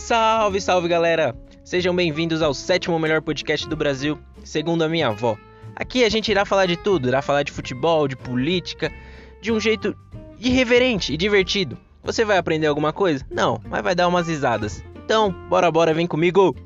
Salve, salve galera! Sejam bem-vindos ao sétimo melhor podcast do Brasil, segundo a minha avó. Aqui a gente irá falar de tudo, irá falar de futebol, de política, de um jeito irreverente e divertido. Você vai aprender alguma coisa? Não, mas vai dar umas risadas. Então, bora bora, vem comigo!